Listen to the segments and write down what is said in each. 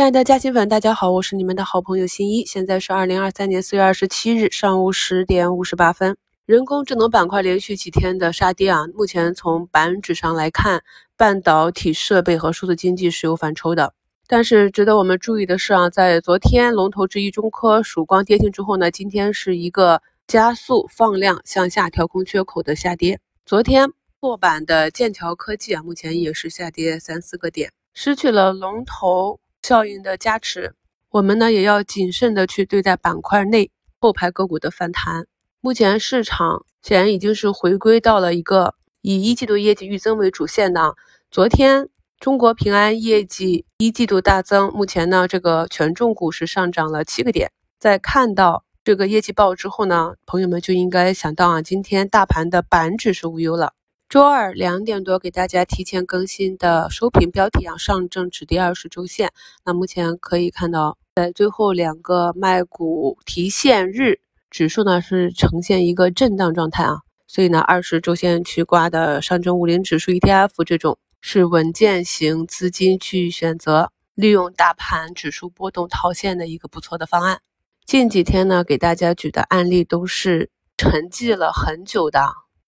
亲爱的嘉兴粉，大家好，我是你们的好朋友新一。现在是二零二三年四月二十七日上午十点五十八分。人工智能板块连续几天的杀跌啊，目前从板指上来看，半导体设备和数字经济是有反抽的。但是值得我们注意的是啊，在昨天龙头之一中科曙光跌停之后呢，今天是一个加速放量向下调空缺口的下跌。昨天破板的剑桥科技啊，目前也是下跌三四个点，失去了龙头。效应的加持，我们呢也要谨慎的去对待板块内后排个股的反弹。目前市场显然已经是回归到了一个以一季度业绩预增为主线的。昨天中国平安业绩一季度大增，目前呢这个权重股是上涨了七个点。在看到这个业绩报之后呢，朋友们就应该想到啊，今天大盘的板指是无忧了。周二两点多给大家提前更新的收评标题啊，上证指跌二十周线。那目前可以看到，在最后两个卖股提现日，指数呢是呈现一个震荡状态啊。所以呢，二十周线去挂的上证五零指数 ETF 这种是稳健型资金去选择利用大盘指数波动套现的一个不错的方案。近几天呢，给大家举的案例都是沉寂了很久的。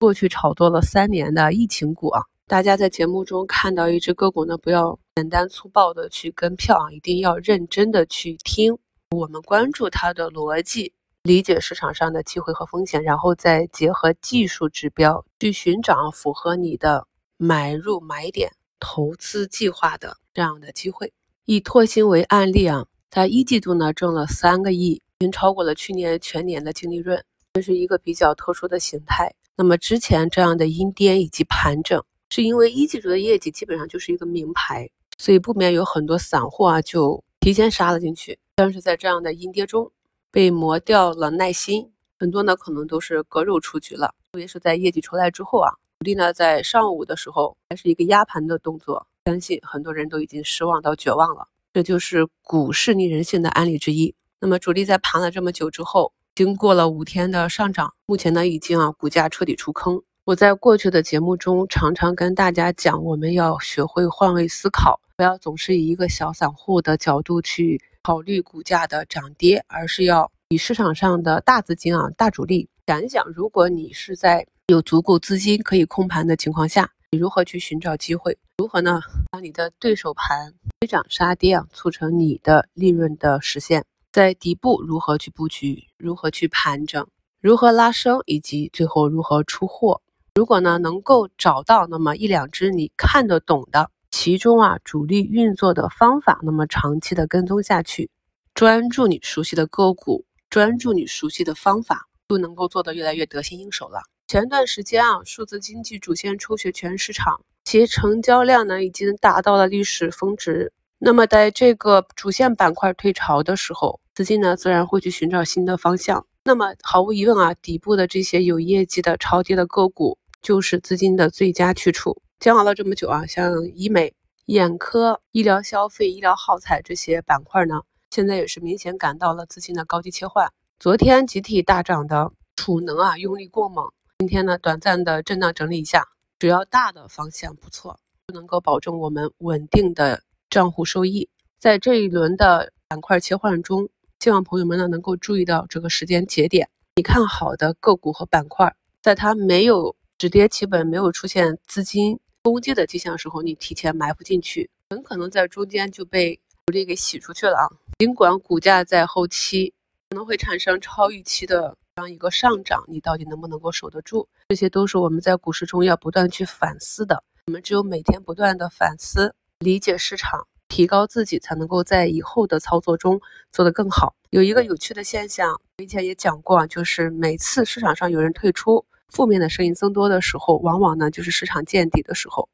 过去炒作了三年的疫情股啊，大家在节目中看到一只个股呢，不要简单粗暴的去跟票啊，一定要认真的去听我们关注它的逻辑，理解市场上的机会和风险，然后再结合技术指标去寻找符合你的买入买点、投资计划的这样的机会。以拓新为案例啊，它一季度呢挣了三个亿，已经超过了去年全年的净利润，这是一个比较特殊的形态。那么之前这样的阴跌以及盘整，是因为一季度的业绩基本上就是一个名牌，所以不免有很多散户啊就提前杀了进去。但是在这样的阴跌中，被磨掉了耐心，很多呢可能都是割肉出局了。特别是在业绩出来之后啊，主力呢在上午的时候还是一个压盘的动作，相信很多人都已经失望到绝望了。这就是股市逆人性的案例之一。那么主力在盘了这么久之后。经过了五天的上涨，目前呢已经啊股价彻底出坑。我在过去的节目中常常跟大家讲，我们要学会换位思考，不要总是以一个小散户的角度去考虑股价的涨跌，而是要以市场上的大资金啊大主力想一想，如果你是在有足够资金可以控盘的情况下，你如何去寻找机会？如何呢？让你的对手盘追涨杀跌啊，促成你的利润的实现。在底部如何去布局，如何去盘整，如何拉升，以及最后如何出货。如果呢能够找到那么一两只你看得懂的其中啊主力运作的方法，那么长期的跟踪下去，专注你熟悉的个股，专注你熟悉的方法，就能够做得越来越得心应手了。前段时间啊，数字经济主线抽血全市场，其成交量呢已经达到了历史峰值。那么在这个主线板块退潮的时候，资金呢自然会去寻找新的方向。那么毫无疑问啊，底部的这些有业绩的超跌的个股就是资金的最佳去处。讲了这么久啊，像医美、眼科、医疗消费、医疗耗材这些板块呢，现在也是明显感到了资金的高低切换。昨天集体大涨的储能啊，用力过猛，今天呢短暂的震荡整理一下，只要大的方向不错，就能够保证我们稳定的。账户收益，在这一轮的板块切换中，希望朋友们呢能够注意到这个时间节点。你看好的个股和板块，在它没有止跌企稳、没有出现资金攻击的迹象时候，你提前埋伏进去，很可能在中间就被主力给洗出去了啊。尽管股价在后期可能会产生超预期的这样一个上涨，你到底能不能够守得住？这些都是我们在股市中要不断去反思的。我们只有每天不断的反思。理解市场，提高自己，才能够在以后的操作中做得更好。有一个有趣的现象，以前也讲过，就是每次市场上有人退出，负面的声音增多的时候，往往呢就是市场见底的时候。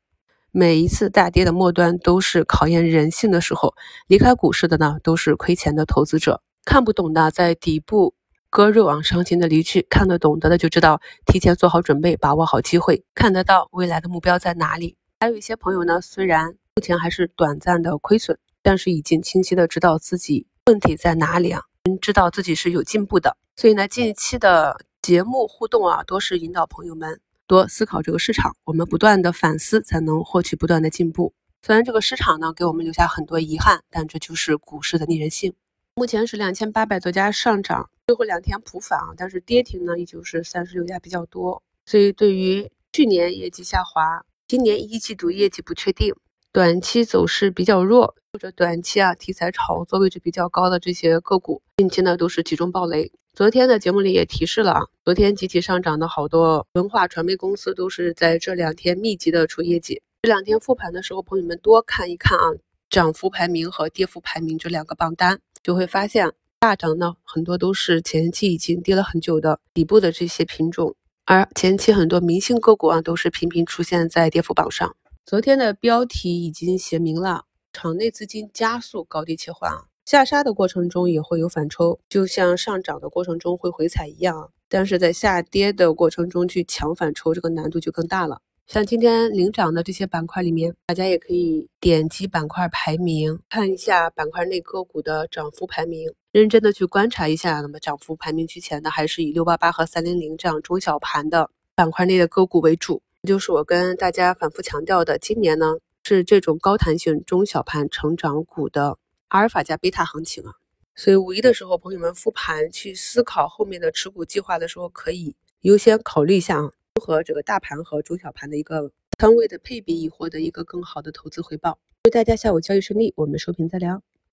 每一次大跌的末端都是考验人性的时候，离开股市的呢都是亏钱的投资者。看不懂的在底部割肉啊，伤心的离去；看得懂得的就知道提前做好准备，把握好机会，看得到未来的目标在哪里。还有一些朋友呢，虽然目前还是短暂的亏损，但是已经清晰的知道自己问题在哪里啊，知道自己是有进步的。所以呢，近期的节目互动啊，多是引导朋友们多思考这个市场。我们不断的反思，才能获取不断的进步。虽然这个市场呢给我们留下很多遗憾，但这就是股市的逆人性。目前是两千八百多家上涨，最后两天普反，但是跌停呢依旧是三十六家比较多。所以对于去年业绩下滑，今年一季度业绩不确定，短期走势比较弱，或者短期啊题材炒作位置比较高的这些个股，近期呢都是集中暴雷。昨天的节目里也提示了啊，昨天集体上涨的好多文化传媒公司都是在这两天密集的出业绩。这两天复盘的时候，朋友们多看一看啊，涨幅排名和跌幅排名这两个榜单，就会发现大涨呢很多都是前期已经跌了很久的底部的这些品种。而前期很多明星个股啊，都是频频出现在跌幅榜上。昨天的标题已经写明了，场内资金加速高低切换啊，下杀的过程中也会有反抽，就像上涨的过程中会回踩一样。但是在下跌的过程中去抢反抽，这个难度就更大了。像今天领涨的这些板块里面，大家也可以点击板块排名，看一下板块内个股的涨幅排名。认真的去观察一下，那么涨幅排名居前的还是以六八八和三零零这样中小盘的板块内的个股为主。就是我跟大家反复强调的，今年呢是这种高弹性中小盘成长股的阿尔法加贝塔行情啊。所以五一的时候，朋友们复盘去思考后面的持股计划的时候，可以优先考虑一下啊，如何这个大盘和中小盘的一个仓位的配比，以获得一个更好的投资回报。祝大家下午交易顺利，我们收评再聊。